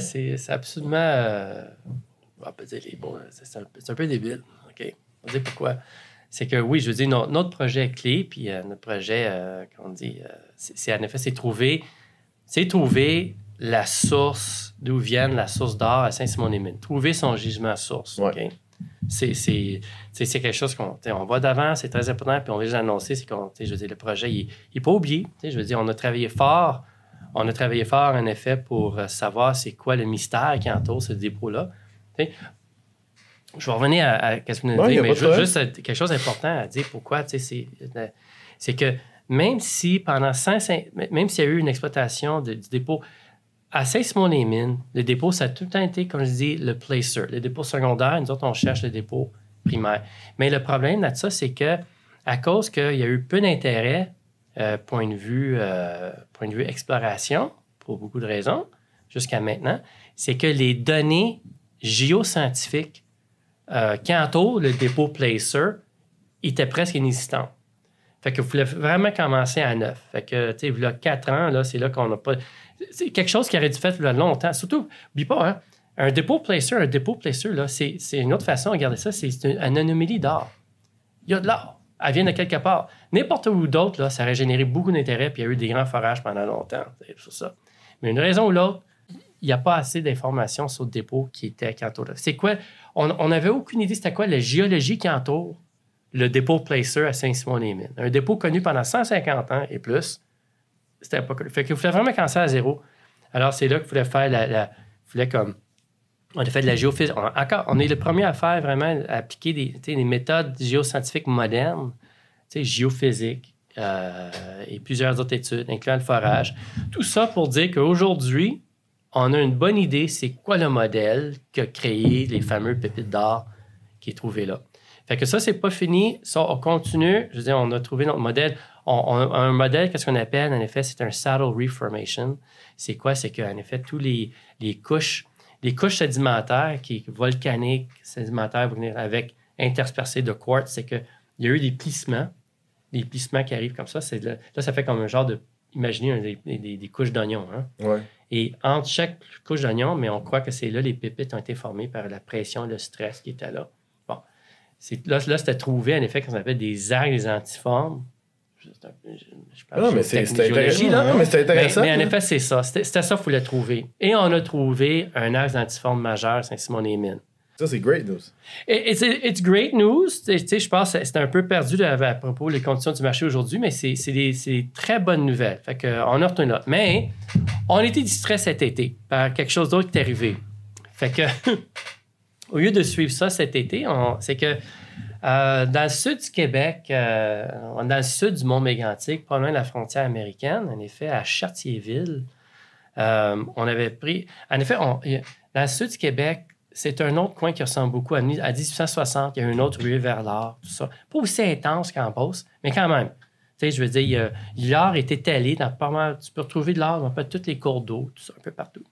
absolument. on va dire les C'est un, un, peu débile. OK? On va dire pourquoi c'est que oui, je veux dire, notre, projet clé, puis euh, notre projet, euh, on dit, euh, c'est en effet, c'est trouver, c'est trouver la source, d'où vient la source d'or à Saint-Simon-des-Mines. Trouver son gisement source. C'est quelque chose qu'on on va d'avant, c'est très important, puis on veut l'annoncer, c'est qu'on, je veux dire, le projet, il n'est pas oublié. Je veux dire, on a travaillé fort, on a travaillé fort, en effet, pour savoir c'est quoi le mystère qui entoure ce dépôt-là. Je vais revenir à, ce que vous nous mais juste, euh, quelque chose d'important à dire pourquoi, euh, c'est que même si pendant 5, même s'il y a eu une exploitation du dépôt à Saint-Simon-les-Mines, le dépôt, ça a tout le temps été, comme je dis, le placer. Le dépôt secondaire, nous autres, on cherche le dépôt primaire. Mais le problème de ça, c'est que à cause qu'il y a eu peu d'intérêt, euh, point, de vue, point de vue exploration, pour beaucoup de raisons, jusqu'à maintenant, c'est que les données géoscientifiques euh, quand le dépôt Placer était presque inexistant. Fait que vous voulez vraiment commencer à neuf. Fait que, tu sais, il y quatre ans, là, c'est là qu'on n'a pas. C'est quelque chose qui aurait dû faire longtemps. Surtout, n'oublie pas, hein, un dépôt placer, un dépôt placer, là, c'est, une autre façon de regarder ça, c'est une, anomalie d'or. Il y a de l'or. Elle vient de quelque part. N'importe où d'autre, là, ça aurait généré beaucoup d'intérêt, puis il y a eu des grands forages pendant longtemps. C'est ça. Mais une raison ou l'autre, il n'y a pas assez d'informations sur le dépôt qui était à Canto. C'est quoi? On n'avait aucune idée c'était quoi la géologie qui entoure le dépôt Placer à Saint-Simon-les-Mines. Un dépôt connu pendant 150 ans et plus. C'était pas connu. Fait qu'il fallait vraiment commencer à zéro. Alors, c'est là qu'il fallait faire la, la comme on a fait de la géophysique. On, on est le premier à faire vraiment, appliquer des, des méthodes géoscientifiques modernes, géophysique euh, et plusieurs autres études, incluant le forage. Tout ça pour dire qu'aujourd'hui, on a une bonne idée, c'est quoi le modèle qui a créé les fameux pépites d'or qui est trouvé là. Fait que ça, c'est pas fini. Ça, on continue. Je veux dire, on a trouvé notre modèle. On, a un modèle, qu'est-ce qu'on appelle, en effet, c'est un saddle reformation. C'est quoi? C'est qu'en effet, tous les, couches, les couches sédimentaires qui volcaniques, sédimentaires, avec interspersées de quartz, c'est qu'il y a eu des plissements, des plissements qui arrivent comme ça. Là, là, ça fait comme un genre de, imaginez des, couches d'oignons. Hein? Et entre chaque couche d'oignon, mais on croit que c'est là les pépites ont été formées par la pression, le stress qui était là. Bon. Là, là c'était trouvé, en effet, qu'on appelle des algues des antiformes. Je, non, mais c'est intéressant. mais, intéressant. Mais, en effet, c'est ça. C'était ça qu'il fallait trouver. Et on a trouvé un axe d'antiforme majeur, Saint-Simon-les-Mines. Ça, c'est great news. It's, it's great news. je pense que c'est un peu perdu à, propos des conditions du marché aujourd'hui, mais c'est des, très bonnes nouvelles. Fait que, on a retenu là. Mais on été distrait cet été par quelque chose d'autre qui est arrivé. Fait que, au lieu de suivre ça cet été, c'est que euh, dans le sud du Québec, euh, dans le sud du Mont-Mégantic, pas loin de la frontière américaine, en effet, à Chartierville, euh, on avait pris. En effet, dans le sud du Québec, c'est un autre coin qui ressemble beaucoup à, 1860. Il y a une autre ruée vers l'art, tout ça. Pas aussi intense qu'en Beauce, mais quand même. Tu sais, je veux dire, l'art est étalé dans pas mal. Tu peux retrouver de l'art dans pas tous les cours d'eau, tout ça, un peu partout.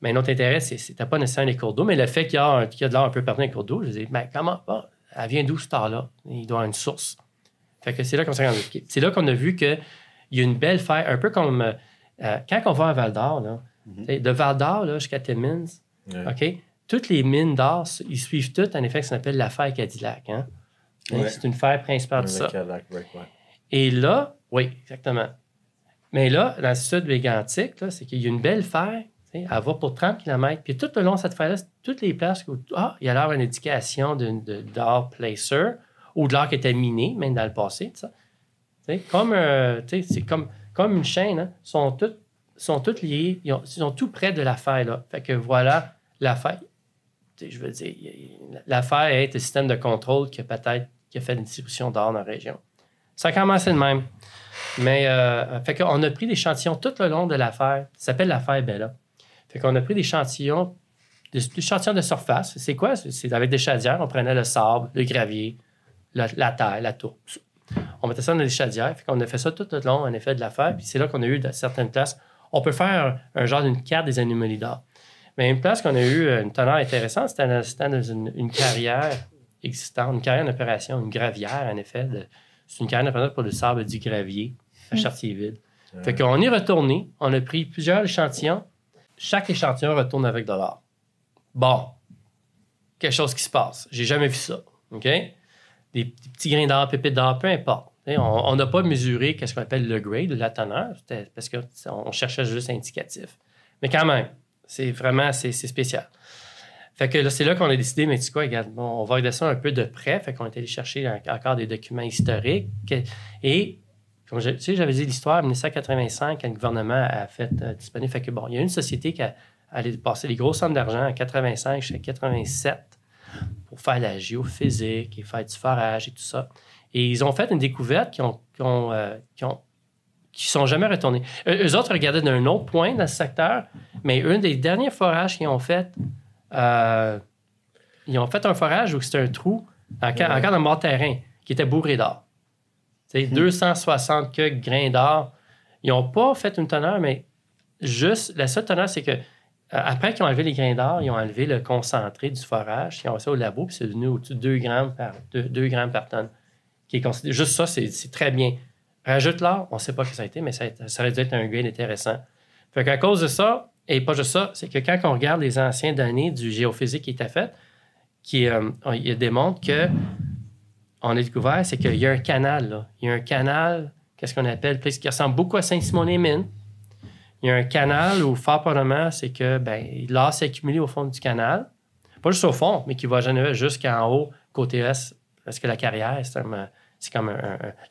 Mais notre intérêt, c'est pas nécessairement les cours d'eau, mais le fait qu'il y, a, de l'art un peu partout dans les cours d'eau, je veux dire, mais comment pas? Elle vient d'où ce art-là? Il doit avoir une source. Fait que c'est là qu'on s'est C'est là qu'on a vu qu'il y a une belle faille, un peu comme euh, euh, quand on va à Val d'Or, Mhm. t'sais, de Val d'Or jusqu'à Timmins. OK? Toutes les mines d'or, ils suivent toutes un effet qui s'appelle l'affaire Cadillac. Hein? Ouais. C'est une fer principale de ça. Cadillac ouais. Et là, oui, exactement. Mais là, dans le sud mégantique, là, c'est qu'il y a une belle fer, elle va pour 30 km. Puis tout le long de cette fer-là, toutes les places où ah, il y a l'air une indication d'or placer ou de l'or qui était miné, même dans le passé. Comme, euh, c'est comme, comme une chaîne, hein, sont toutes sont toutes liées, ils, ont- ils sont tout près de l'affaire. Là. Fait que voilà, tu sais, Je veux dire, l'affaire est le système de contrôle qui a peut-être qui a fait une distribution d'or dans la région. Ça a commencé de même. Mais, euh, fait qu'on a pris des échantillons tout le long de l'affaire. Ça s'appelle l'affaire Bella. Fait qu'on a pris des échantillons, des, échantillons de surface. C'est quoi? C'est- avec des chaudières. On prenait le sable, le gravier, la, terre, la tourbe. On mettait ça dans des chaudières. Fait qu'on a fait ça tout le long, en effet, de l'affaire. Puis c'est là qu'on a eu de certaines places. On peut faire un, un genre d'une carte des anomalies d'or. Mais une place qu'on a eu euh, une teneur intéressante, c'était dans, c'était dans une, une carrière existante, une carrière d'opération, une gravière, en effet. de- c'est une carrière d'opération pour le sable du gravier à Chartierville. Fait qu'on est retourné, on a pris plusieurs échantillons. Chaque échantillon retourne avec de l'or. Bon, quelque chose qui se passe. J'ai jamais vu ça. OK? Des, des petits grains d'or, pépites d'or, peu importe. T'sais, On n'a pas mesuré ce qu'on appelle le grade, la teneur, c'était parce qu'on cherchait juste indicatif. Mais quand même, c'est vraiment c'est spécial. Fait que c'est là qu'on a décidé, mais tu sais quoi, on va regarder ça un peu de près. Fait qu'on est allé chercher en- encore des documents historiques. que- Et, comme je, tu sais, j'avais dit l'histoire, en 1985, quand le gouvernement a fait euh, disponible. Fait que bon, il y a une société qui a allé passer des grosses sommes d'argent en 85 jusqu'à 87 pour faire la géophysique et faire du forage et tout ça. Et ils ont fait une découverte qui qui ont, euh, qui ont qui sont jamais retournés. Eux, eux autres regardaient d'un autre point dans ce secteur, mais un des derniers forages qu'ils ont fait, euh, ils ont fait un forage où c'était un trou, encore, Ouais. encore dans le terrain, qui était bourré d'or. Tu sais, 260 que grains d'or. Ils n'ont pas fait une teneur, mais juste, la seule teneur, c'est que euh, après qu'ils ont enlevé les grains d'or, ils ont enlevé le concentré du forage, ils ont fait ça au labo, puis c'est devenu au-dessus de 2 grammes par, 2, grammes par tonne. Qui est considéré- juste ça, c'est c'est très bien. Rajoute l'or, on ne sait pas ce que ça a été, mais ça, ça aurait dû être un gain intéressant. Fait qu'à cause de ça, et pas juste ça, c'est que quand on regarde les anciens données du géophysique qui était fait, qui euh, démontre que on a découvert, c'est qu'il y a un canal. Là. Il y a un canal, qu'est-ce qu'on appelle, qui ressemble beaucoup à Saint-Simon-les-Mines. Il y a un canal où, fort probablement, c'est que ben, l'or s'est accumulé au fond du canal. Pas juste au fond, mais qui va générer jusqu'en haut, côté est, parce que la carrière, c'est un- c'est comme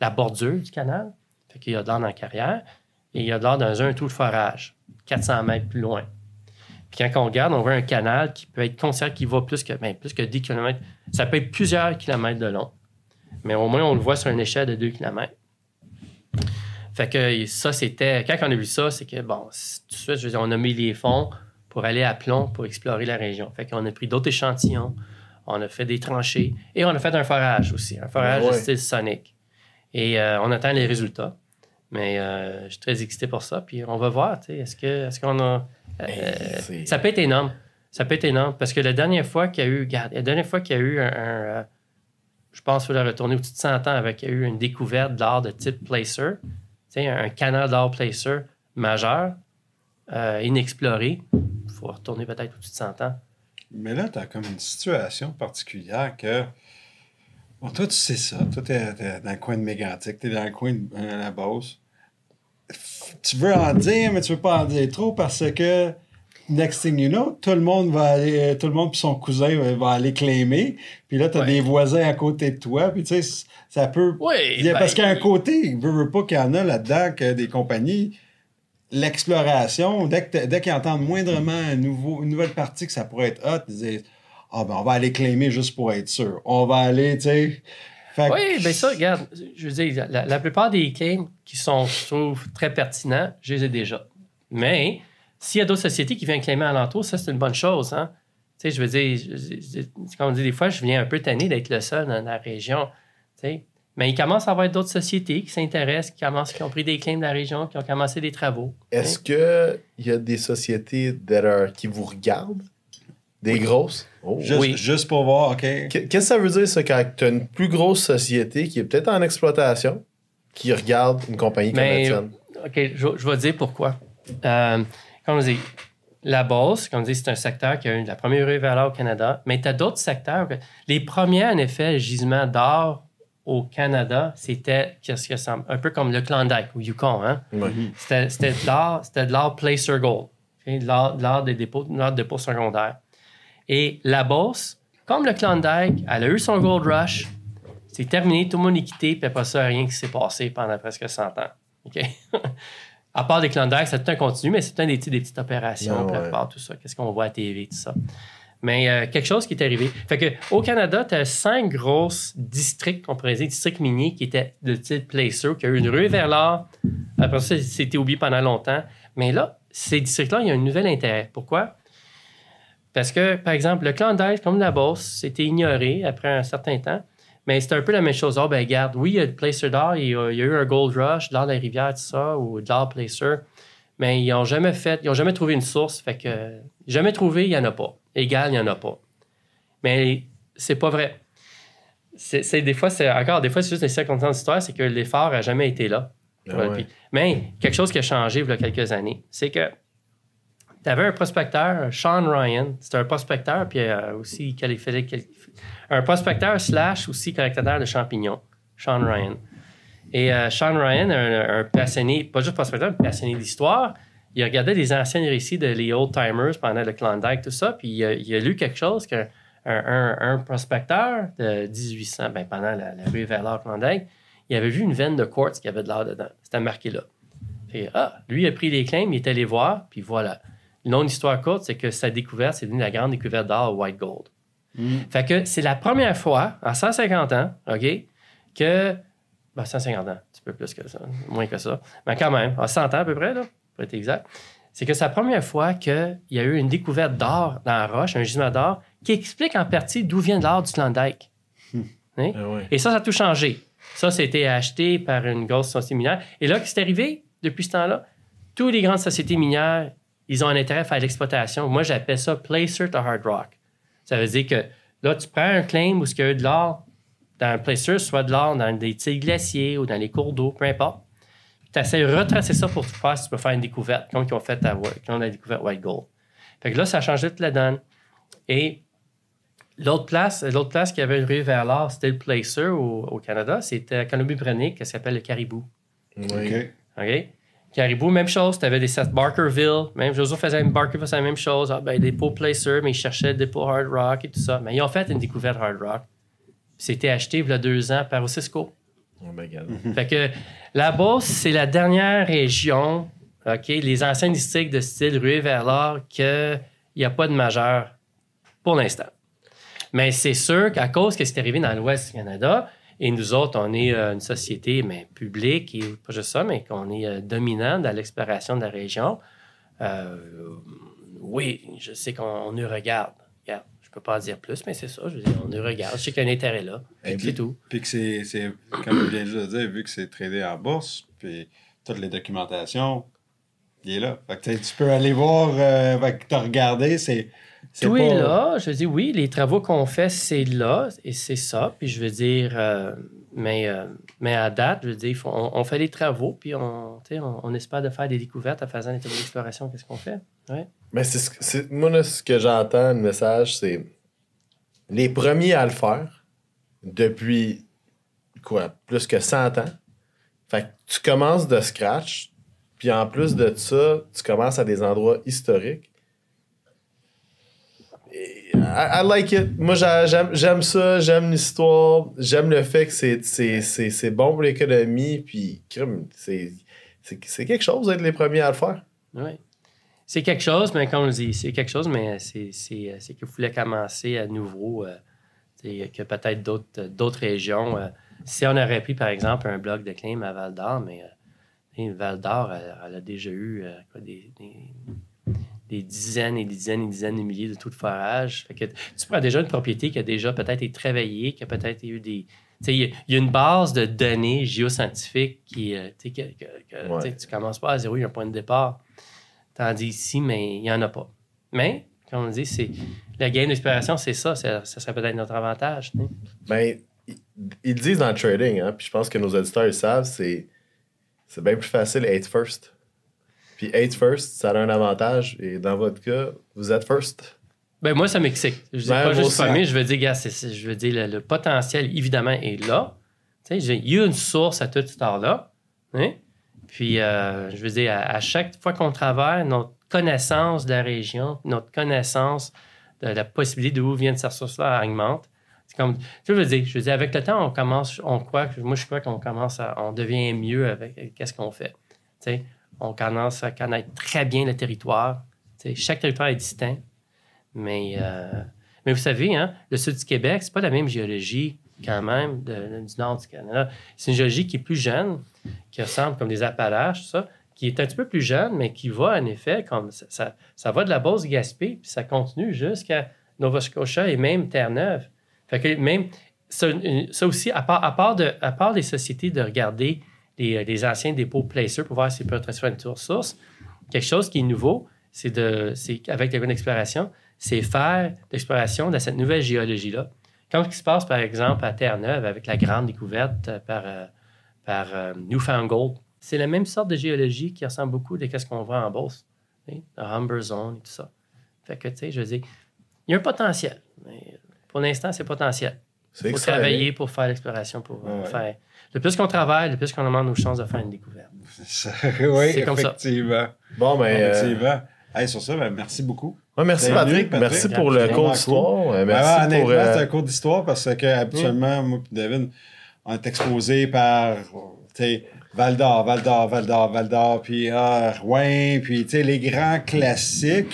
la bordure du canal. Fait qu'il y a de l'or dans la carrière et il y a de l'or dans un trou de forage, 400 mètres plus loin. Puis quand on regarde, on voit un canal qui peut être considéré qui va plus que, ben, plus que 10 km. Ça peut être plusieurs kilomètres de long. Mais au moins, on le voit sur une échelle de 2 km. Fait que ça, c'était. Quand on a vu ça, c'est que, bon, tout de suite, je veux dire, on a mis les fonds pour aller à Plomb pour explorer la région. Fait qu'on a pris d'autres échantillons, on a fait des tranchées et on a fait un forage aussi, un forage Ouais. de style sonic. Et euh, on attend les résultats. Mais euh, je suis très excité pour ça. Puis on va voir, tu sais, est-ce qu'on a. euh, ça peut être énorme. Ça peut être énorme. Parce que la dernière fois qu'il y a eu. Regarde, la dernière fois qu'il y a eu un. un, je pense qu'il faut la retourner au-dessus de 100 ans avec il y a eu une découverte d'art de type placer. Tu sais, un, canal d'art placer majeur, inexploré. Il faut retourner peut-être au-dessus de 100 ans. Mais là, tu as comme une situation particulière que. Bon, toi, tu sais ça. Toi, tu es, dans le coin de Mégantic, tu es dans le coin de euh, la Beauce. Tu veux en dire, mais tu veux pas en dire trop parce que, next thing you know, tout le monde va aller, tout le monde puis son cousin va, aller claimer. Puis là, tu as Ouais. des voisins à côté de toi. Puis tu sais, ça peut. Oui, a- ben, parce qu'à un côté, il veut, veut pas qu'il y en a là-dedans que des compagnies. L'exploration, dès t- dès qu'ils entendent moindrement un nouveau, une nouvelle partie que ça pourrait être hot, ils disent Ah ben on va aller claimer juste pour être sûr. On va aller, tu sais. Oui, bien ça, regarde, je veux dire, la, plupart des claims qui sont, je trouve, très pertinents, je les ai déjà. Mais s'il y a d'autres sociétés qui viennent claimer alentour, ça, c'est une bonne chose. Hein? Tu sais, je veux dire, je- comme on dit des fois, je viens un peu tanné d'être le seul dans la région. tu sais. Mais il commence à y avoir d'autres sociétés qui s'intéressent, qui, commencent, qui ont pris des claims de la région, qui ont commencé des travaux. Est-ce qu'il y a des sociétés that are- qui vous regardent? Des grosses? Oh. juste, oui. juste pour voir, OK. Qu'est- Qu'est-ce que ça veut dire, ça, quand tu as une plus grosse société qui est peut-être en exploitation, qui regarde une compagnie comme la tienne? OK, je, je vais dire pourquoi. euh, comme on dit, la Beauce, comme on dit, c'est un secteur qui a eu la première l'or au Canada, mais tu as d'autres secteurs. que- les premiers, en effet, gisements d'or au Canada, c'était qu'est-ce que ça- un peu comme le Klondike ou Yukon. Hein? Ouais. C'était c'était de l'art, c'était de l'art placer gold, de l'art de l'art des dépôts, de l'art de dépôts secondaires. Et la Beauce, comme le Klondike, elle a eu son gold rush, c'est terminé, tout le monde est quitté, puis après ça, rien qui s'est passé pendant presque 100 ans. OK? à part des Klondike, c'est un continu, mais c'est un des, petits- des petites opérations, Ah ouais. part tout ça, qu'est-ce qu'on voit à TV, tout ça. Mais euh, quelque chose qui est arrivé. Fait que au Canada, tu as cinq grosses districts, qu'on pourrait dire, districts miniers qui étaient de type placer, qui a eu une rue vers l'or. Après ça, c'était oublié pendant longtemps. Mais là, ces districts-là, il y a un nouvel intérêt. Pourquoi? Parce que, par exemple, le Klondike, comme la Beauce, c'était ignoré après un certain temps. Mais c'est un peu la même chose. Ah, ben, regarde, oui, il y a le placer d'or, il y a, eu un gold rush, de l'or des rivières, tout ça, ou de l'or placer. Mais ils n'ont jamais fait, ils n'ont jamais trouvé une source. Fait que, jamais trouvé, il n'y en a pas. Égal, il n'y en a pas. Mais c'est pas vrai. C'est, des fois, c'est encore, des fois, c'est juste des circonstances d'histoire, c'est que l'effort n'a jamais été là. Ah Ouais, ouais. puis- mais quelque chose qui a changé il y a quelques années, c'est que tu avais un prospecteur, Sean Ryan. C'était un prospecteur, puis euh, aussi qualifié, un prospecteur slash aussi collectionneur de champignons, Sean Ryan. Et euh, Sean Ryan, un, un passionné, pas juste prospecteur, mais passionné d'histoire, il regardait des anciens récits de les old timers pendant le Klondike, tout ça, puis il a, il a lu quelque chose qu'un un, un- un prospecteur de 1800, ben, pendant la, la rue vers Klondike, il avait vu une veine de quartz qui avait de l'or dedans. C'était marqué là. Puis, ah, lui a pris les claims, il est allé voir, puis voilà. De l'histoire courte, c'est que sa découverte, c'est devenu la grande découverte d'or white gold. Fait que c'est la première fois, en 150 ans, OK, que. Ben, 150 ans, un petit peu plus que ça, moins que ça. Mais quand même, en 100 ans à peu près, là, pour être exact. C'est que c'est la première fois qu'il y a eu une découverte d'or dans la roche, un gisement d'or, qui explique en partie d'où vient l'or du Klondike. Hein? Ah ouais. Et ça, ça a tout changé. Ça, c'était acheté par une grosse société minière. Et là, qu'est-ce qui est arrivé depuis ce temps-là? Toutes les grandes sociétés minières, ils ont un intérêt à faire l'exploitation. Moi, j'appelle ça placer to hard rock. Ça veut dire que là, tu prends un claim où il y a eu de l'or dans un placer, soit de l'or dans des petits glaciers ou dans les cours d'eau, peu importe. Tu essaies de retracer ça pour faire si tu peux faire une découverte, comme ils ont fait à, quand on a découvert White Gold. Fait que là, ça a changé toute la donne. Et l'autre place, l'autre place qui avait une rue vers l'or, c'était le Placer au, au Canada. C'était à Colombie-Britannique, qui s'appelle le Caribou. Oui. OK. OK? Caribou, même chose. Tu avais des sets Barkerville. Même Joseph faisait Barkerville, faisait la même chose. Ah, ben, des pots Placer, mais ils cherchaient des pots Hard Rock et tout ça. Mais ils ont fait une découverte Hard Rock. C'était acheté il y a deux ans par Cisco. Oh. Fait que la Beauce, c'est la dernière région, OK, les anciens districts de style ruée vers l'or, qu'il n'y a pas de majeur pour l'instant. Mais c'est sûr qu'à cause que c'est arrivé dans l'Ouest du Canada, et nous autres, on est euh, une société mais, publique, et pas juste ça, mais qu'on est euh, dominant dans l'exploration de la région, euh, oui, je sais qu'on nous regarde. Peux pas en dire plus, mais c'est ça, je veux dire, on nous regarde. Je sais qu'il y a un intérêt là. Et C'est tout. Puis que c'est, comme je viens de dire, vu que c'est tradé en bourse, puis toutes les documentations, il est là. Fait que tu tu peux aller voir, euh, que t'as regardé, c'est. Tout pas- est là. Je veux dire, oui, les travaux qu'on fait, c'est là et c'est ça. Puis je veux dire, euh, mais, euh, mais à date, je veux dire, on, fait des travaux, puis on, on, on espère de faire des découvertes en faisant des travaux d'exploration. Qu'est-ce qu'on fait? Ouais. Mais c'est- moi, là, ce que j'entends, le message, c'est les premiers à le faire depuis, quoi, plus que 100 ans. Fait que tu commences de scratch, puis en plus de ça, tu commences à des endroits historiques. I, like it. Moi, j'a- j'aime, ça, j'aime l'histoire, j'aime le fait que c'est, bon pour l'économie, puis c'est, quelque chose d'être les premiers à le faire. Ouais. C'est quelque chose, mais comme on dit, c'est quelque chose, mais c'est, qu'il voulait commencer à nouveau, euh, que peut-être d'autres, régions. euh, si on aurait pris, par exemple, un bloc de claim à Val d'Or, mais euh, Val d'Or, elle, a déjà eu euh, des- des dizaines et des dizaines et des dizaines de milliers de taux de forage. Fait que tu prends déjà une propriété qui a déjà peut-être été travaillée, qui a peut-être eu des. Tu sais, Il y, a- il y a une base de données géoscientifiques qui. euh, que, que- Ouais. tu commences pas à zéro, il y a un point de départ. Tandis ici, mais il n'y en a pas. Mais, comme on dit, c'est la game d'exploration, c'est ça. Ça, ça serait peut-être notre avantage. Ben, ils, disent dans le trading, hein, puis je pense que nos auditeurs ils savent, c'est, c'est bien plus facile être first. Puis être first, ça a un avantage. Et dans votre cas, vous êtes first. Ben, moi, ça m'excite. Je dis Ben, pas juste famille, je veux dire, gars, je veux dire, le, le potentiel, évidemment, est là. Tu sais, il y a une source à toute cette heure-là. hein. Puis, euh, je veux dire, à, à chaque fois qu'on travaille, notre connaissance de la région, notre connaissance de la possibilité d'où vient cette ressource-là augmente. C'est comme, je veux dire, je veux dire, avec le temps, on commence, on croit, que- moi, je crois qu'on commence à, on devient mieux avec avec qu'est-ce qu'on fait. Tu sais, on commence à connaître très bien le territoire. Chaque territoire est distinct. Mais, euh, mais vous savez, hein, le sud du Québec, c'est pas la même géologie quand même du nord du Canada. C'est une géologie qui est plus jeune, qui ressemble comme des Appalaches, ça, qui est un petit peu plus jeune, mais qui va en effet comme ça, ça, va de la base Gaspé, puis ça continue jusqu'à Nova Scotia et même Terre-Neuve. Fait que même ça, aussi, à part, à à part les sociétés de regarder les, les anciens dépôts placers pour voir s'ils peuvent transférer une ressource, quelque chose qui est nouveau, c'est de, avec la bonne exploration, c'est faire l'exploration de cette nouvelle géologie-là. Comme ce qui se passe, par exemple, à Terre-Neuve avec la grande découverte euh, par, euh, par euh, Newfoundland. C'est la même sorte de géologie qui ressemble beaucoup à ce qu'on voit en Beauce, le Humber Zone et tout ça. Fait que, tu sais, je veux dire, il y a un potentiel. Mais pour l'instant, c'est potentiel. Il faut travailler pour faire l'exploration, pour euh, Ouais. faire... Le plus qu'on travaille, le plus qu'on augmente nos chances de faire une découverte. oui, C'est comme ça. effectivement. Bon, ben. euh, Effectivement. Hey, sur ça, ben, merci beaucoup. ouais, merci Patrick. Patrick. Merci pour le cours d'histoire. Euh, Merci pour. euh, c'est un cours d'histoire parce que habituellement, moi et David, on est exposé par tu sais, Val d'Or, Val d'Or, Val d'Or, Val d'Or, puis ah, Rouen, puis tu sais, les grands classiques.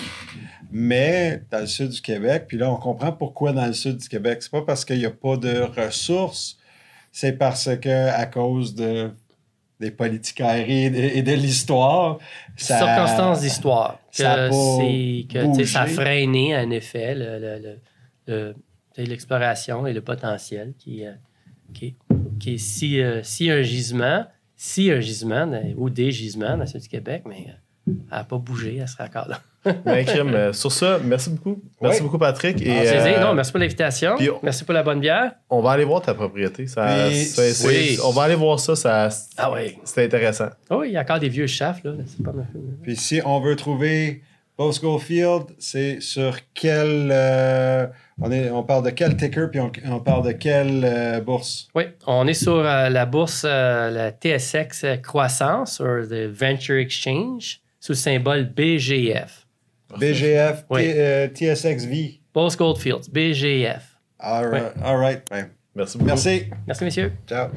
Mais dans le sud du Québec, puis là, on comprend pourquoi dans le sud du Québec. C'est pas parce qu'il n'y a pas de ressources, c'est parce que à cause de des politicaries et de, et de l'histoire, circonstances d'histoire. Que ça que ça a freiné, en effet, le- le- le- l'exploration et le potentiel qui, euh, qui, qui est si, euh, si un gisement, si un gisement ou des gisements dans le sud du Québec, mais euh, elle n'a pas bougé, elle sera encore ben, crime, euh, sur ça, merci beaucoup. Merci Ouais. beaucoup, Patrick. Et, Ah, euh, non, merci pour l'invitation. Merci pour la bonne bière. on va aller voir ta propriété. Ça, Puis- c'est- c'est- Oui. On va aller voir ça. ça Ah oui. Intéressant. Oh, il y a encore des vieux chefs, là. C'est pas mal. Puis si on veut trouver Bosco Field, c'est sur quel. euh, on, est, on parle de quel ticker, puis on, on parle de quelle euh, bourse? Oui, on est sur euh, la bourse, euh, la TSX Croissance, sur le Venture Exchange, sous le symbole BGF. BGF, oui. euh, TSXV. Boss Goldfields, BGF. All right. Merci beaucoup. Merci. Merci, messieurs. Ciao.